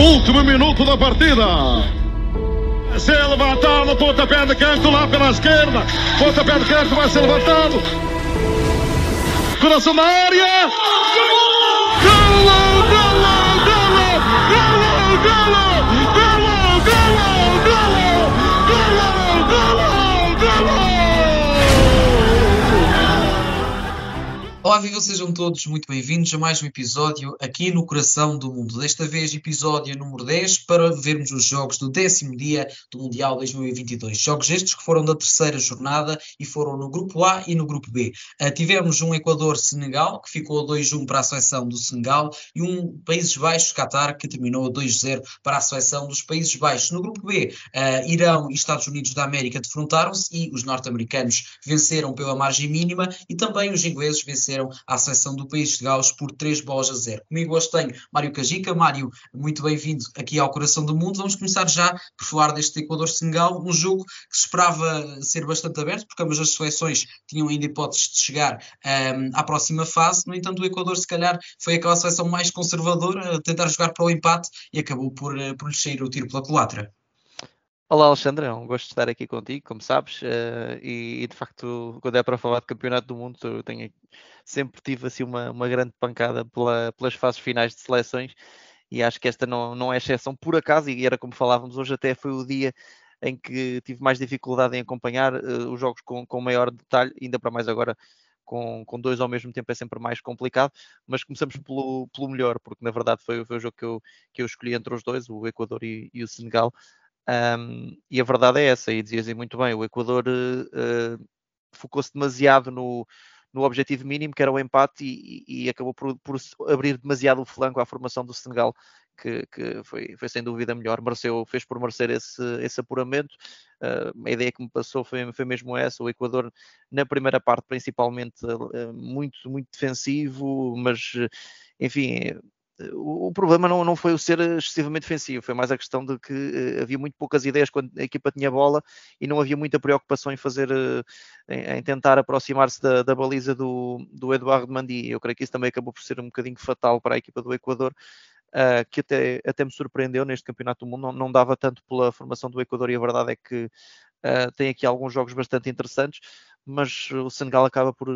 Último minuto da partida. Se levantado, pontapé de canto lá pela esquerda. Pontapé de canto vai ser levantado. Coração da área. Golo, golo, golo, Olá, viva, sejam todos muito bem-vindos a mais um episódio aqui no Coração do Mundo. Desta vez, episódio número 10, para vermos os jogos do décimo dia do Mundial 2022. Jogos estes que foram da terceira jornada e foram no Grupo A e no Grupo B. Uh, tivemos um Equador-Senegal, que ficou a 2-1 para a seleção do Senegal, e um Países Baixos-Qatar, que terminou a 2-0 para a seleção dos Países Baixos. No Grupo B, uh, Irão e Estados Unidos da América defrontaram-se e os norte-americanos venceram pela margem mínima e também os ingleses venceram à seleção do País de Gales por 3 bolas a 0. Comigo hoje tenho Mário Cajica. Mário, muito bem-vindo aqui ao Coração do Mundo. Vamos começar já por falar deste Equador-Senegal, um jogo que se esperava ser bastante aberto, porque ambas as seleções tinham ainda hipóteses de chegar um, à próxima fase. No entanto, o Equador, se calhar, foi aquela seleção mais conservadora a tentar jogar para o empate e acabou por, eh, por lhe sair o tiro pela culatra. Olá Alexandre, é um gosto de estar aqui contigo, como sabes, uh, e, e, de facto, quando é para falar de campeonato do mundo, eu tenho, sempre tive assim uma, uma grande pancada pela, pelas fases finais de seleções, e acho que esta não, não é exceção. Por acaso, e era como falávamos hoje, até foi o dia em que tive mais dificuldade em acompanhar uh, os jogos com, com maior detalhe, ainda para mais agora com, com, dois ao mesmo tempo é sempre mais complicado, mas começamos pelo, pelo melhor, porque na verdade foi, foi o jogo que eu, que eu escolhi entre os dois, o Equador e, e o Senegal, um, e a verdade é essa, e dizias muito bem, o Equador uh, focou-se demasiado no, no objetivo mínimo, que era o empate, e, e acabou por, por, abrir demasiado o flanco à formação do Senegal, que, que foi, foi, sem dúvida melhor, mereceu, fez por merecer esse, esse apuramento. Uh, a ideia que me passou foi, foi mesmo essa, o Equador na primeira parte principalmente uh, muito, muito defensivo, mas enfim, o, problema não, não foi o ser excessivamente defensivo, foi mais a questão de que uh, havia muito poucas ideias quando a equipa tinha bola e não havia muita preocupação em fazer, uh, em, em, tentar aproximar-se da, da, baliza do, do Eduardo Mandi. Eu creio que isso também acabou por ser um bocadinho fatal para a equipa do Equador. Uh, que até, até me surpreendeu neste Campeonato do Mundo, não, não dava tanto pela formação do Equador e a verdade é que tem aqui alguns jogos bastante interessantes, mas o Senegal acaba por,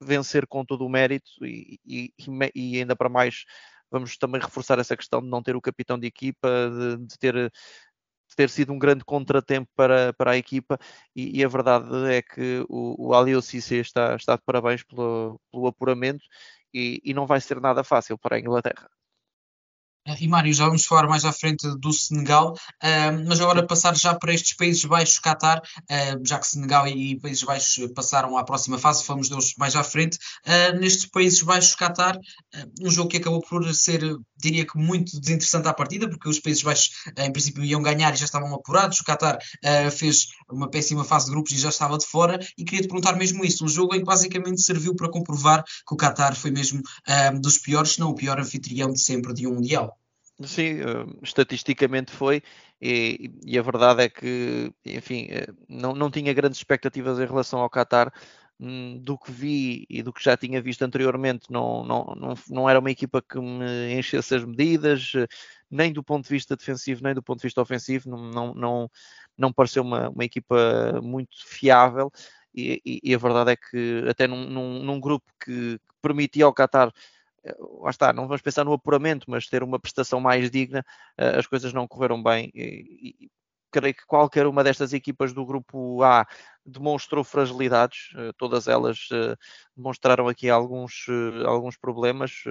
vencer com todo o mérito e, e, e, ainda para mais vamos também reforçar essa questão de não ter o capitão de equipa, de, de ter de ter sido um grande contratempo para, para a equipa e, e a verdade é que o, o Alio está, está de parabéns pelo, pelo apuramento e, e não vai ser nada fácil para a Inglaterra. E Mário, já vamos falar mais à frente do Senegal, mas agora passar já para estes Países Baixos, Qatar, já que Senegal e Países Baixos passaram à próxima fase, fomos deles mais à frente. Nestes Países Baixos, Qatar, um jogo que acabou por ser, diria que muito desinteressante à partida, porque os Países Baixos em princípio iam ganhar e já estavam apurados. O Qatar fez uma péssima fase de grupos e já estava de fora. E queria te perguntar mesmo isso: um jogo em que basicamente serviu para comprovar que o Qatar foi mesmo dos piores, se não o pior anfitrião de sempre de um Mundial. Sim, uh, estatisticamente foi, e, e, a verdade é que, enfim, uh, não, não tinha grandes expectativas em relação ao Qatar. Um, do que vi e do que já tinha visto anteriormente, não, não, não, não era uma equipa que me enchesse as medidas, uh, nem do ponto de vista defensivo, nem do ponto de vista ofensivo. Não, não, não, não pareceu uma, uma equipa muito fiável. E, e, e, a verdade é que, até num, num, num grupo que, que permitia ao Qatar eh, lá está, não vamos pensar no apuramento, mas ter uma prestação mais digna, eh, as coisas não correram bem. E, e, creio que qualquer uma destas equipas do grupo A demonstrou fragilidades, eh, todas elas demonstraram aqui alguns, alguns problemas.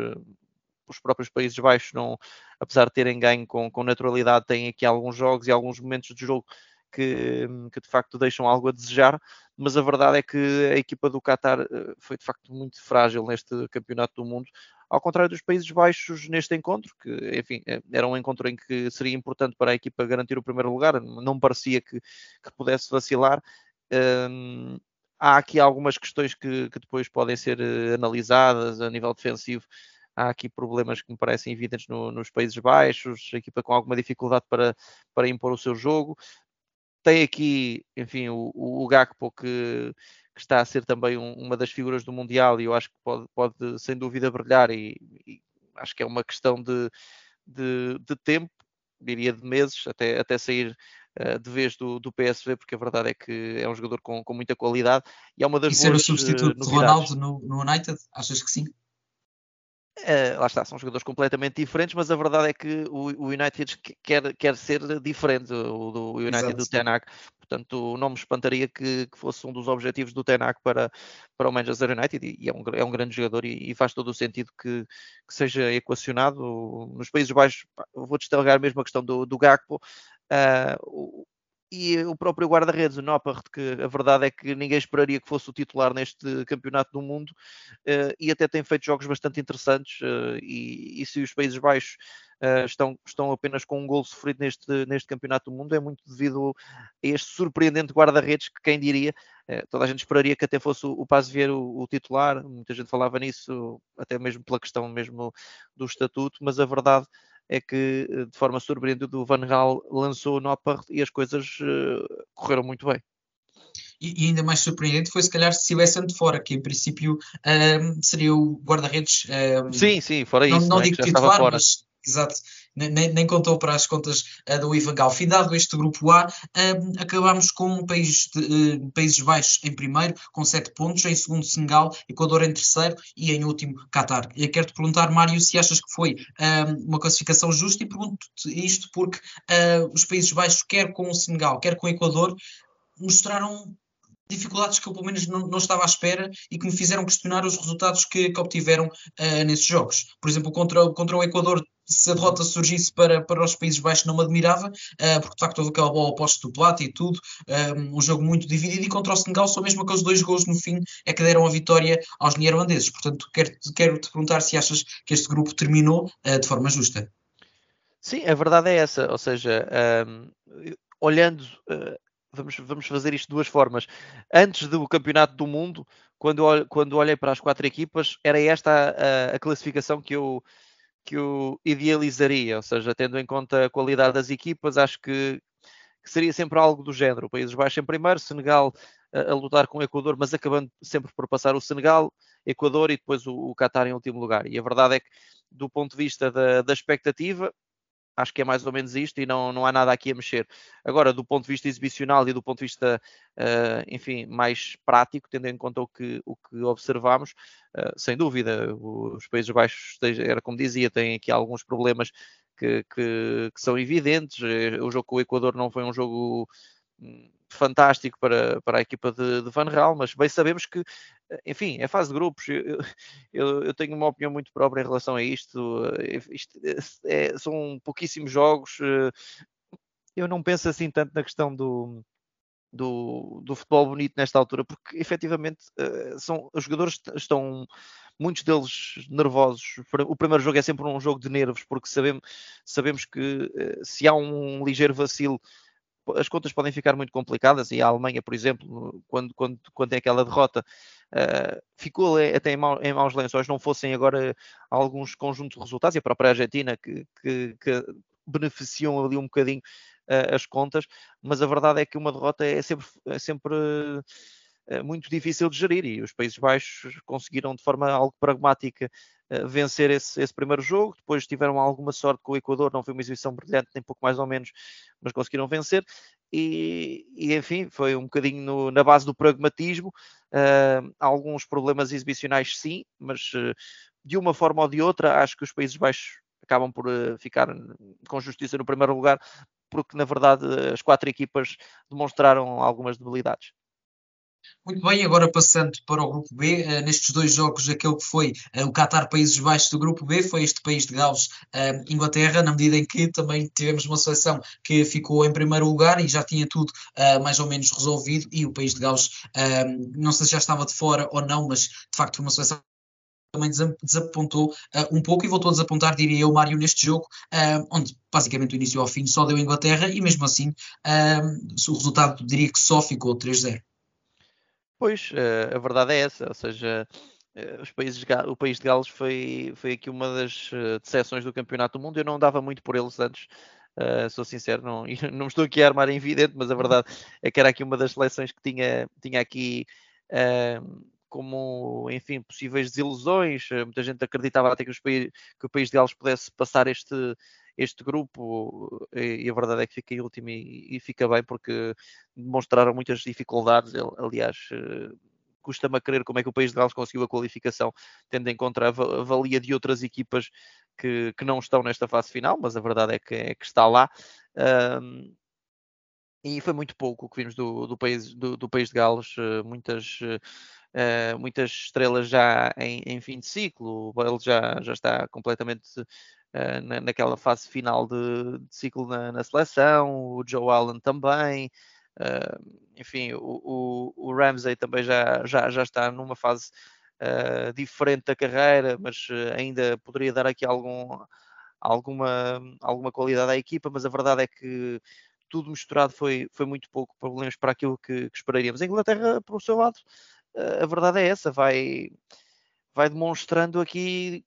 Os próprios Países Baixos, não, apesar de terem ganho com, com naturalidade, têm aqui alguns jogos e alguns momentos de jogo que, que, de facto deixam algo a desejar, mas a verdade é que a equipa do Qatar foi de facto muito frágil neste campeonato do mundo ao contrário dos Países Baixos neste encontro, que, enfim, é, era um encontro em que seria importante para a equipa garantir o primeiro lugar, não parecia que, que pudesse vacilar. Um, há aqui algumas questões que, que, depois podem ser eh, analisadas a nível defensivo. Há aqui problemas que me parecem evidentes no, nos Países Baixos, a equipa com alguma dificuldade para, para impor o seu jogo. Tem aqui, enfim, o, o, Gakpo que que está a ser também um, uma das figuras do Mundial e eu acho que pode, pode sem dúvida brilhar e, e, acho que é uma questão de, de, de tempo, diria de meses, até, até sair uh, de vez do, do PSV, porque a verdade é que é um jogador com, com muita qualidade e é uma das e ser o substituto uh, de Ronaldo no, no United, achas que sim? Uh, lá está, são jogadores completamente diferentes, mas a verdade é que o, o United quer, quer ser diferente, o do United Exato. do Tenac. Portanto, não me espantaria que, que, fosse um dos objetivos do Tenac para, para o Manchester United, e, e é, um, é um grande jogador e, e faz todo o sentido que, que, seja equacionado. Nos Países Baixos, vou destacar mesmo a questão do, do Gakpo. Uh, e o próprio guarda-redes, o Noppert, que a verdade é que ninguém esperaria que fosse o titular neste campeonato do mundo uh, e até tem feito jogos bastante interessantes uh, e, e, se os Países Baixos uh, estão, estão apenas com um gol sofrido neste, neste campeonato do mundo é muito devido a este surpreendente guarda-redes que quem diria, toda a gente esperaria que até fosse o, o Paz Vieira o, o, titular, muita gente falava nisso, até mesmo pela questão mesmo do estatuto, mas a verdade é que, eh, de forma surpreendente, o Van Gaal lançou o Noppert e as coisas uh, correram muito bem. E, e, ainda mais surpreendente foi se calhar se estivesse de fora, que em princípio um, seria o guarda-redes. Um, sim, sim, fora não, isso. Não, não é? digo titular, mas exato, nem, nem contou para as contas uh, do Ivan Gaal. Findado este grupo A, uh, acabamos com um país de, uh, Países Baixos em primeiro, com 7 pontos, em segundo Senegal, Equador em terceiro e em último Qatar. E quero-te perguntar, Mário, se achas que foi uma classificação justa e pergunto-te isto porque os Países Baixos, quer com o Senegal, quer com o Equador, mostraram dificuldades que eu pelo menos não, não, estava à espera e que me fizeram questionar os resultados que, que obtiveram uh, nesses jogos. Por exemplo, contra, contra o Equador, se a derrota surgisse para, para os Países Baixos não me admirava, uh, porque de facto houve aquela bola oposta do Plata e tudo, um, um, jogo muito dividido, e contra o Senegal só mesmo aqueles dois gols no fim é que deram a vitória aos neerlandeses. Portanto, quero, quero perguntar se achas que este grupo terminou uh, de forma justa. Sim, a verdade é essa, ou seja, um, olhando vamos, vamos fazer isto de duas formas. Antes do Campeonato do Mundo, quando, quando olhei para as quatro equipas, era esta a, a, classificação que eu, que eu idealizaria, ou seja, tendo em conta a qualidade das equipas, acho que, que seria sempre algo do género. Países Baixos em primeiro, Senegal a, a, lutar com o Equador, mas acabando sempre por passar o Senegal, Equador e depois o, o Qatar em último lugar. E a verdade é que, do ponto de vista da, da expectativa, acho que é mais ou menos isto e não, não há nada aqui a mexer. Agora, do ponto de vista exibicional e do ponto de vista, uh, enfim, mais prático, tendo em conta o que, o que observamos, uh, sem dúvida, os Países Baixos, era como dizia, têm aqui alguns problemas que, que, que são evidentes. Eh, o jogo com o Equador não foi um jogo fantástico para, para a equipa de, de Van Gaal, mas bem sabemos que, enfim, é fase de grupos. Eu, eu, eu, tenho uma opinião muito própria em relação a isto. isto é, são pouquíssimos jogos. Eu não penso assim tanto na questão do, do, do futebol bonito nesta altura, porque efetivamente são, os jogadores estão muitos deles nervosos. O primeiro jogo é sempre um jogo de nervos, porque sabemos, sabemos que se há um ligeiro vacilo as contas podem ficar muito complicadas e a Alemanha, por exemplo, quando, quando, quando tem aquela derrota, uh, ficou até em, mau, em maus lençóis, não fossem agora alguns conjuntos de resultados, e a própria Argentina que, que, que beneficiam ali um bocadinho uh, as contas, mas a verdade é que uma derrota é sempre, é sempre uh, muito difícil de gerir e os Países Baixos conseguiram de forma algo pragmática vencer esse, esse, primeiro jogo. Depois tiveram alguma sorte com o Equador, não foi uma exibição brilhante, nem pouco mais ou menos, mas conseguiram vencer. E, e enfim, foi um bocadinho no, na base do pragmatismo. Uh, alguns problemas exibicionais, sim, mas uh, de uma forma ou de outra, acho que os Países Baixos acabam por uh, ficar com justiça no primeiro lugar, porque na verdade as quatro equipas demonstraram algumas debilidades. Muito bem, agora passando para o grupo B, uh, nestes dois jogos, aquele que foi uh, o Qatar Países Baixos do grupo B, foi este país de Gales, uh, Inglaterra, na medida em que também tivemos uma seleção que ficou em primeiro lugar e já tinha tudo mais ou menos resolvido, e o país de Gales, não sei se já estava de fora ou não, mas de facto foi uma seleção também desapontou uh, um pouco e voltou a desapontar, diria eu, Mário, neste jogo, uh, onde basicamente do início ao fim só deu Inglaterra e mesmo assim uh, o resultado diria que só ficou 3-0. Pois, eh, a verdade é essa, ou seja, eh, os países, o país de Gales foi, foi aqui uma das eh, decepções do Campeonato do Mundo. Eu não dava muito por eles antes, sou sincero, não, não estou aqui a armar em evidente, mas a verdade é que era aqui uma das seleções que tinha, tinha aqui como, enfim, possíveis desilusões. Muita gente acreditava até que, país, que o país de Gales pudesse passar este, este grupo e, e, a verdade é que fica em último e, e, fica bem porque demonstraram muitas dificuldades. Aliás, uh, custa-me a crer como é que o país de Gales conseguiu a qualificação, tendo em conta a valia de outras equipas que, que não estão nesta fase final, mas a verdade é que, é que está lá. Um, e foi muito pouco o que vimos do, do país, do, do, país de Gales, uh, muitas, uh, muitas estrelas já em, em, fim de ciclo, o já, já está completamente uh, na, naquela fase final de, de ciclo na, na, seleção, o Joe Allen também, enfim, o, o, o, Ramsey também já, já, já está numa fase diferente da carreira, mas ainda poderia dar aqui algum, alguma, alguma qualidade à equipa, mas a verdade é que tudo misturado foi, foi muito pouco problemas para aquilo que, que esperaríamos. A Inglaterra, por seu lado, a verdade é essa, vai, vai demonstrando aqui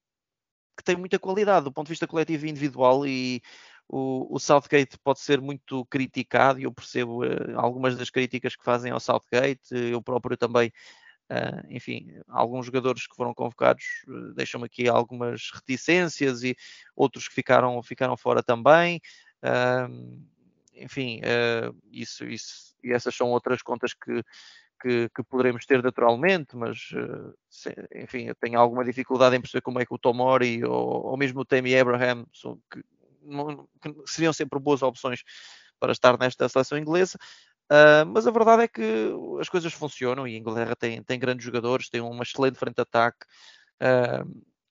que tem muita qualidade do ponto de vista coletivo e individual e o, o Southgate pode ser muito criticado e eu percebo uh, algumas das críticas que fazem ao Southgate, eu próprio também Uh, enfim, alguns jogadores que foram convocados uh, deixam aqui algumas reticências e outros que ficaram, ficaram fora também. Enfim, isso, isso, e essas são outras contas que, que, que poderemos ter naturalmente, mas uh, se, enfim, eu tenho alguma dificuldade em perceber como é que o Tomori ou, ou mesmo o Tammy Abraham são, que, que, seriam sempre boas opções para estar nesta seleção inglesa. Uh, mas a verdade é que as coisas funcionam e a Inglaterra tem, tem grandes jogadores, tem uma excelente frente de ataque.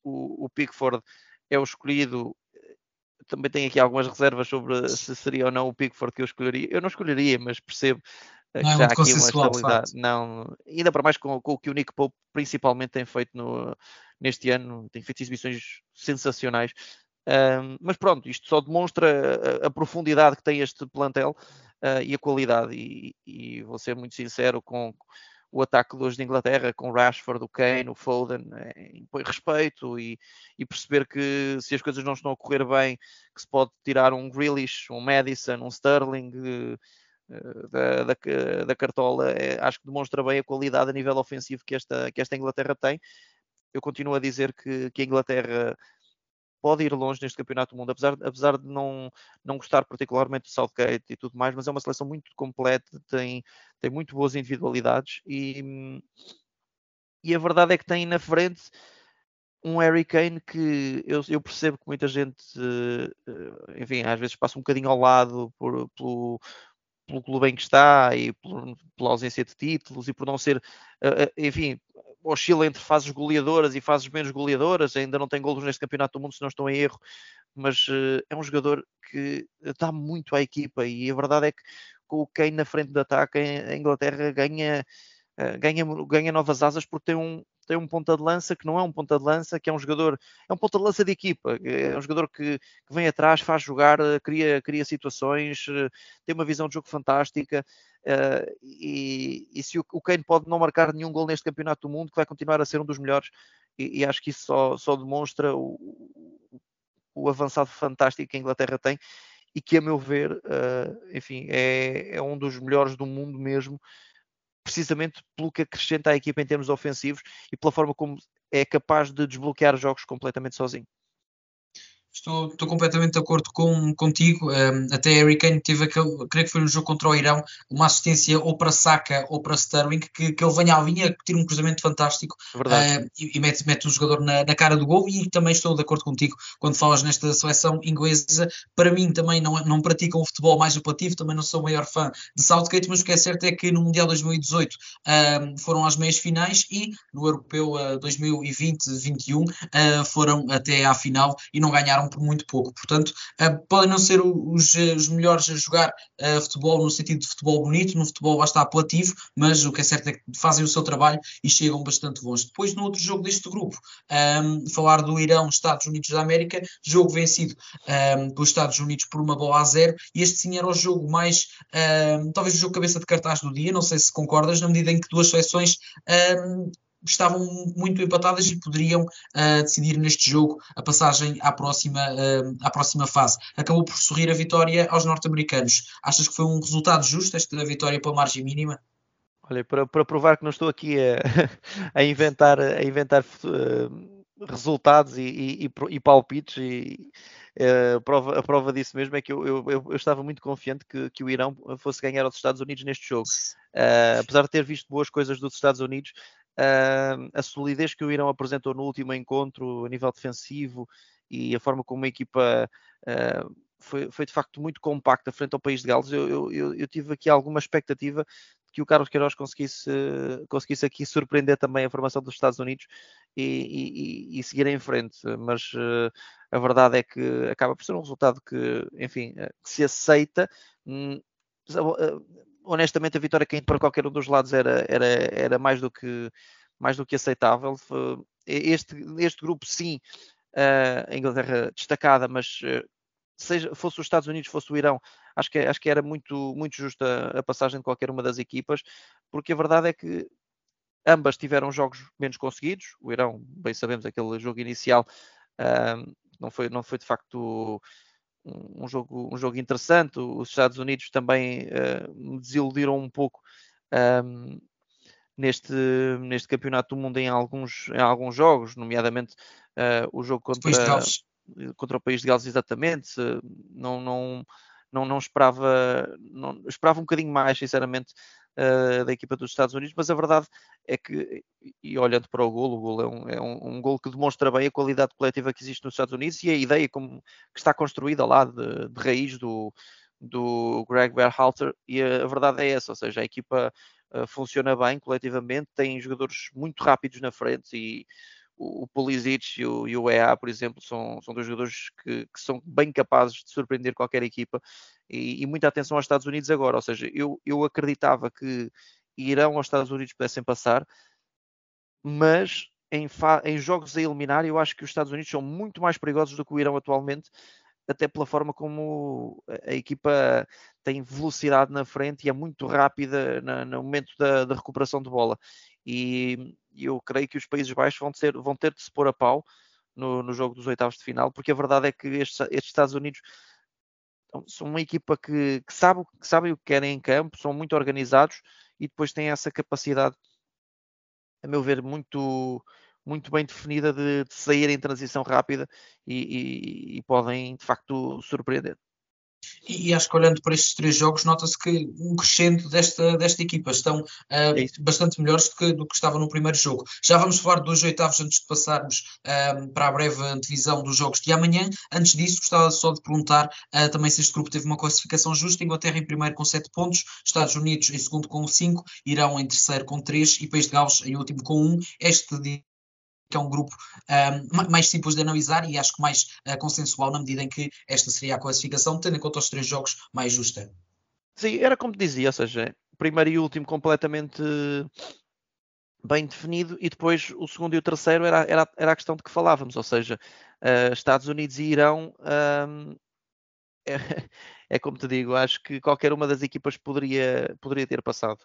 o, o Pickford é o escolhido também tenho aqui algumas reservas sobre se seria ou não o Pickford que eu escolheria. Eu não escolheria, mas percebo eh, não é já há aqui uma estabilidade. Não, ainda para mais com, com, o que o Nick Pope principalmente tem feito no, neste ano, tem feito exibições sensacionais. Um, mas pronto, isto só demonstra a, a profundidade que tem este plantel uh, e a qualidade. E, e, vou ser muito sincero com o ataque de hoje de Inglaterra com o Rashford, o Kane, o Foden, é, impõe respeito e, e, perceber que se as coisas não estão a correr bem, que se pode tirar um Grealish, um Madison, um Sterling uh, da, da, da, cartola, é, acho que demonstra bem a qualidade a nível ofensivo que esta, que esta Inglaterra tem. Eu continuo a dizer que, que a Inglaterra pode ir longe neste Campeonato do Mundo, apesar, apesar de não, não gostar particularmente do Southgate e tudo mais, mas é uma seleção muito completa, tem, tem muito boas individualidades e, e a verdade é que tem na frente um Harry Kane que eu, eu percebo que muita gente, eh, enfim, às vezes passa um bocadinho ao lado por, pelo clube em que está e por, pela ausência de títulos e por não ser, eh, eh, enfim, oscila entre fases goleadoras e fases menos goleadoras, ainda não tem golos neste campeonato do mundo, se não estou em erro, mas uh, é um jogador que dá muito à equipa e a verdade é que com o Kane na frente de ataque, a Inglaterra ganha, ganha, ganha novas asas porque tem um, tem um ponta de lança que não é um ponta de lança, que é um jogador, é um ponta de lança de equipa, é um jogador que, que vem atrás, faz jogar, eh, cria, cria situações, tem uma visão de jogo fantástica. Uh, e, e, se o, o Kane pode não marcar nenhum gol neste campeonato do mundo, que vai continuar a ser um dos melhores, e, e acho que isso só, só demonstra o, o, avançado fantástico que a Inglaterra tem e que, a meu ver, uh, enfim, é, é, um dos melhores do mundo mesmo, precisamente pelo que acrescenta à equipa em termos ofensivos e pela forma como é capaz de desbloquear jogos completamente sozinho. Estou, estou completamente de acordo com, contigo. Um, até Harry Kane teve aquele, creio que foi no jogo contra o Irão, uma assistência ou para Saka ou para Sterling, que, que ele venha à linha, tira um cruzamento fantástico uh, e, e, mete, mete o jogador na, na, cara do gol. E também estou de acordo contigo quando falas nesta seleção inglesa. Para mim, também não, não praticam o futebol mais apelativo, também não sou o maior fã de Southgate, mas o que é certo é que no Mundial 2018 um, foram às meias finais e no Europeu uh, 2020-21 uh, foram até à final e não ganharam por muito pouco. Portanto, uh, podem não ser os, os melhores a jogar uh, futebol no sentido de futebol bonito, no futebol está apelativo, mas o que é certo é que fazem o seu trabalho e chegam bastante longe. Depois, no outro jogo deste grupo, um, falar do Irão, Estados Unidos da América, jogo vencido um, pelos Estados Unidos por uma bola a zero, e este sim era o jogo mais, um, talvez o jogo cabeça de cartaz do dia, não sei se concordas, na medida em que duas seleções estavam muito empatadas e poderiam uh, decidir neste jogo a passagem à próxima, uh, à próxima fase. Acabou por sorrir a vitória aos norte-americanos. Achas que foi um resultado justo esta vitória pela margem mínima? Olha, para, para provar que não estou aqui a, a inventar, a inventar uh, resultados e, e, e, palpites, e uh, a, prova, a prova disso mesmo é que eu, eu, eu estava muito confiante que, que, o Irão fosse ganhar aos Estados Unidos neste jogo. Uh, apesar de ter visto boas coisas dos Estados Unidos, uh, a solidez que o Irão apresentou no último encontro, a nível defensivo e a forma como a equipa foi, foi, de facto muito compacta frente ao país de Gales. Eu, eu, eu, tive aqui alguma expectativa que o Carlos Queiroz conseguisse, conseguisse aqui surpreender também a formação dos Estados Unidos e, e, e seguir em frente, mas uh, a verdade é que acaba por ser um resultado que, enfim, uh, que se aceita. Uh, honestamente, a vitória caindo para qualquer um dos lados era, era, era mais, do que, mais do que aceitável. Este, este grupo, sim, a Inglaterra destacada, mas seja fosse os Estados Unidos, fosse o Irão, acho que, acho que era muito, muito justa a passagem de qualquer uma das equipas, porque a verdade é que ambas tiveram jogos menos conseguidos. O Irão, bem sabemos, aquele jogo inicial uh, não, foi, não foi de facto um, um, jogo, um jogo interessante. Os Estados Unidos também uh, me desiludiram um pouco. Um, neste, neste campeonato do mundo em alguns, em alguns jogos, nomeadamente uh, o jogo contra, contra o país de Gales exatamente, não, não, não, não esperava, não, esperava um bocadinho mais, sinceramente, uh, da equipa dos Estados Unidos, mas a verdade é que, e olhando para o golo, o golo é um, é um, um golo que demonstra bem a qualidade coletiva que existe nos Estados Unidos e a ideia como que está construída lá de, de raiz do, do Greg Berhalter, e a, a, verdade é essa, ou seja, a equipa uh, funciona bem coletivamente, tem jogadores muito rápidos na frente e o, Pulisic e o, e o EA, por exemplo, são, são dois jogadores que, que são bem capazes de surpreender qualquer equipa e, e, muita atenção aos Estados Unidos agora, ou seja, eu, eu acreditava que Irão aos Estados Unidos pudessem passar, mas em, em, jogos a eliminar, eu acho que os Estados Unidos são muito mais perigosos do que o Irão atualmente, até pela forma como a, equipa tem velocidade na frente e é muito rápida na, no momento da, da recuperação de bola. E, eu creio que os Países Baixos vão ter, vão ter de se pôr a pau no, no jogo dos oitavos de final, porque a verdade é que estes, estes Estados Unidos são uma equipa que, que, sabe, que sabem o que querem em campo, são muito organizados e depois têm essa capacidade, a meu ver, muito, muito bem definida de, de sair em transição rápida e, e, e podem de facto surpreender. E, e, acho que olhando para estes três jogos, nota-se que um crescendo desta, desta equipa estão uh, é bastante melhores do que, do que estava no primeiro jogo. Já vamos falar dos oitavos antes de passarmos uh, para a breve antevisão dos jogos de amanhã. Antes disso, gostava só de perguntar uh, também se este grupo teve uma classificação justa. Inglaterra em primeiro com 7 pontos, Estados Unidos em segundo com 5, Irão em terceiro com 3 e País de Gales em último com 1. Este que é um grupo um, mais simples de analisar e acho que mais uh, consensual na medida em que esta seria a classificação, tendo em conta os três jogos mais justa. Sim, era como dizia, ou seja, primeiro e último completamente bem definido e depois o segundo e o terceiro era, era, era a questão de que falávamos, ou seja, uh, Estados Unidos e Irão um, é, é, como te digo, acho que qualquer uma das equipas poderia, poderia ter passado.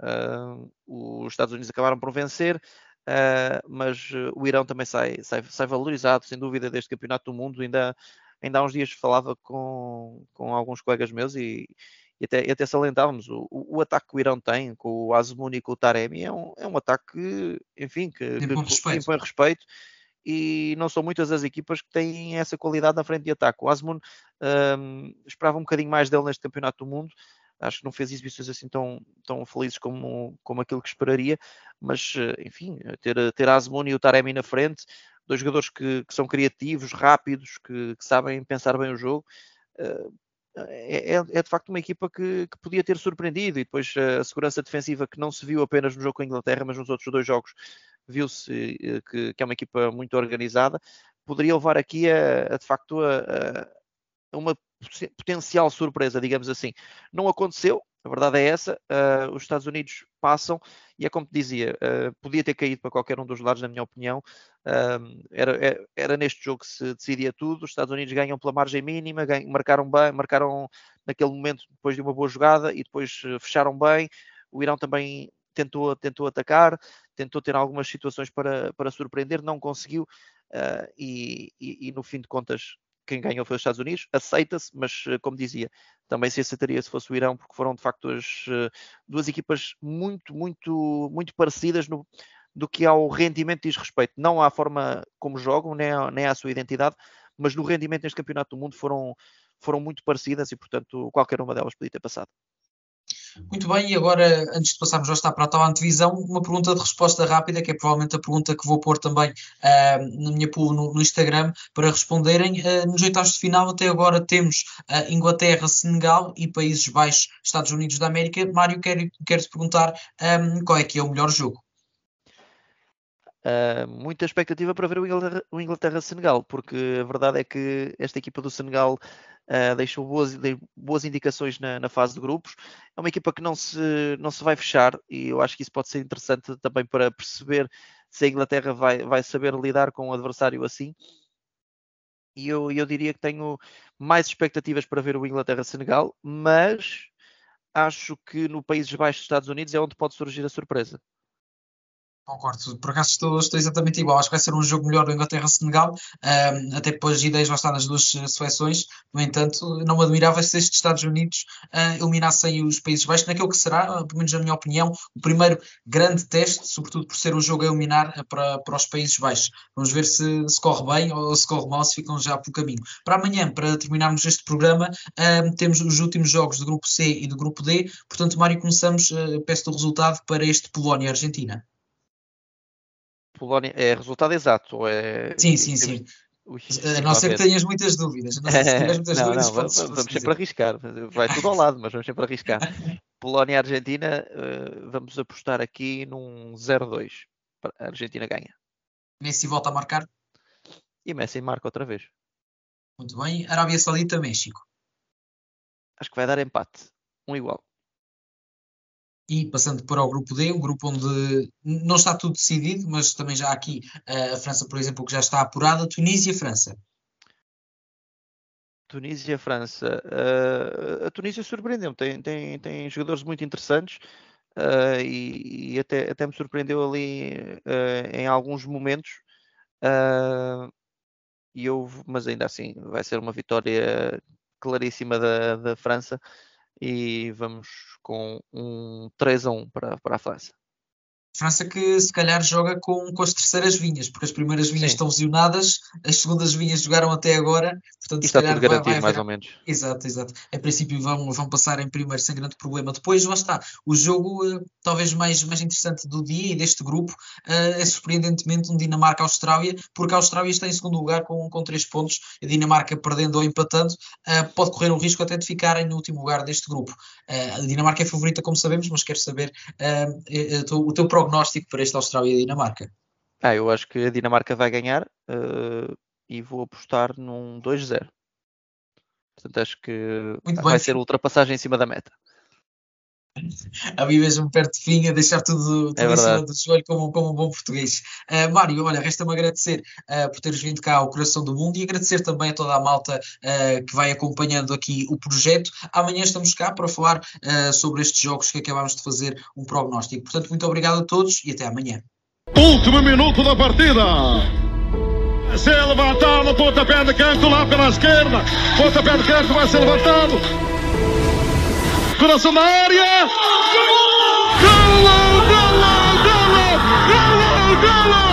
Uh, os Estados Unidos acabaram por vencer, Uh, mas uh, o Irão também sai, sai, sai, valorizado, sem dúvida, deste campeonato do mundo. Ainda, ainda há uns dias falava com, com alguns colegas meus e, e até, e até salientávamos o, o, ataque que o Irão tem com o Azmouni e com o Taremi é um, é um ataque, enfim, que, que, respeito. impõe respeito e não são muitas as equipas que têm essa qualidade na frente de ataque. O Azmoun um, esperava um bocadinho mais dele neste campeonato do mundo, acho que não fez exibições assim tão, tão felizes como, como aquilo que esperaria, mas eh, enfim, ter, ter Asmuni e o Taremi na frente, dois jogadores que, que são criativos, rápidos, que, que, sabem pensar bem o jogo, eh, é, é, é, de facto uma equipa que, que, podia ter surpreendido e depois a segurança defensiva que não se viu apenas no jogo com a Inglaterra, mas nos outros dois jogos viu-se eh, que, é uma equipa muito organizada, poderia levar aqui a, a de facto a uma potencial surpresa, digamos assim. Não aconteceu, a verdade é essa. Uh, os Estados Unidos passam e é como te dizia, uh, podia ter caído para qualquer um dos lados, na minha opinião. Uh, era, era, era, neste jogo que se decidia tudo. Os Estados Unidos ganham pela margem mínima, ganham, marcaram bem, marcaram naquele momento depois de uma boa jogada e depois fecharam bem. O Irão também tentou, tentou atacar, tentou ter algumas situações para, para surpreender, não conseguiu. E, e, e no fim de contas quem ganhou foi os Estados Unidos, aceita-se, mas eh, como dizia, também se aceitaria se fosse o Irão, porque foram de facto as, eh, duas equipas muito, muito, muito parecidas no, do que ao rendimento diz respeito, não à forma como jogam, nem à, nem à sua identidade, mas no rendimento neste campeonato do mundo foram, foram muito parecidas e, portanto, qualquer uma delas podia ter passado. Muito bem, e agora, antes de passarmos já está para a tal antevisão, uma pergunta de resposta rápida, que é provavelmente a pergunta que vou pôr também uh, na minha pool no, no, Instagram, para responderem. Uh, nos oitavos de final, até agora temos uh, Inglaterra, Senegal e Países Baixos, Estados Unidos da América. Mário, quero, quero te perguntar um, qual é que é o melhor jogo? Uh, muita expectativa para ver o Inglaterra-Senegal, porque a verdade é que esta equipa do Senegal uh, deixou boas, boas indicações na, na, fase de grupos. É uma equipa que não se, não se vai fechar e eu acho que isso pode ser interessante também para perceber se a Inglaterra vai, vai saber lidar com um adversário assim. E eu, eu diria que tenho mais expectativas para ver o Inglaterra-Senegal, mas acho que no Países Baixos dos Estados Unidos é onde pode surgir a surpresa. Concordo, por acaso estou, estou, exatamente igual. Acho que vai ser um jogo melhor do Inglaterra-Senegal, um, até as ideias estar nas duas seleções. No entanto, não me admirava se estes Estados Unidos uh, eliminassem os Países Baixos, naquele que será, pelo menos na minha opinião, o primeiro grande teste, sobretudo por ser o jogo a eliminar para, para os Países Baixos. Vamos ver se, se corre bem ou se corre mal, se ficam já pelo caminho. Para amanhã, para terminarmos este programa, um, temos os últimos jogos do Grupo C e do Grupo D. Portanto, Mário, começamos. Uh, peço o resultado para este Polónia-Argentina. Polónia é resultado exato? É... Sim, sim, sim. Ui, a não ser que tenhas muitas dúvidas. Não, muitas não, dúvidas, não vamos, vamos sempre arriscar. Vai tudo ao lado, mas vamos sempre arriscar. Polónia-Argentina, uh, vamos apostar aqui num 0-2. A Argentina ganha. Messi volta a marcar? E Messi marca outra vez. Muito bem. Arábia Saudita, México. Acho que vai dar empate. Um igual. E passando para o grupo D, um grupo onde não está tudo decidido, mas também já aqui uh, a França, por exemplo, que já está apurada, Tunísia e França. Tunísia e França. Uh, a Tunísia surpreendeu-me, tem, tem, tem jogadores muito interessantes uh, e, e, até, até me surpreendeu ali em alguns momentos. e eu, mas ainda assim vai ser uma vitória claríssima da, da França e vamos com um 3 a 1 para, para a França. França que se calhar joga com, com as terceiras vinhas, porque as primeiras vinhas Sim. estão lesionadas, as segundas vinhas jogaram até agora, portanto, está tudo garantido, vai, vai mais ou menos. Exato, exato. A princípio vão, vão passar em primeiro sem grande problema. Depois, lá está, o jogo uh, talvez mais, mais interessante do dia e deste grupo uh, é surpreendentemente um Dinamarca-Austrália, porque a Austrália está em segundo lugar com, com três pontos, a Dinamarca perdendo ou empatando, uh, pode correr o risco até de ficarem no último lugar deste grupo. a Dinamarca é favorita, como sabemos, mas quero saber o teu prognóstico prognóstico para esta Austrália e Dinamarca? Ah, eu acho que a Dinamarca vai ganhar uh, e vou apostar num 2-0. Portanto, acho que Muito vai bem. ser ultrapassagem em cima da meta. Ali mesmo perto de fim, a deixar tudo, tudo é em cima do joelho como, como um bom português. Uh, Mário, olha, resta-me agradecer uh, por teres vindo cá ao Coração do Mundo e agradecer também a toda a malta uh, que vai acompanhando aqui o projeto. Amanhã estamos cá para falar sobre estes jogos que acabámos de fazer um prognóstico. Portanto, muito obrigado a todos e até amanhã. Último minuto da partida. Se levantado, pontapé de canto lá pela esquerda. Pontapé de canto vai ser levantado. coração na área. Golo, golo, golo, golo, golo.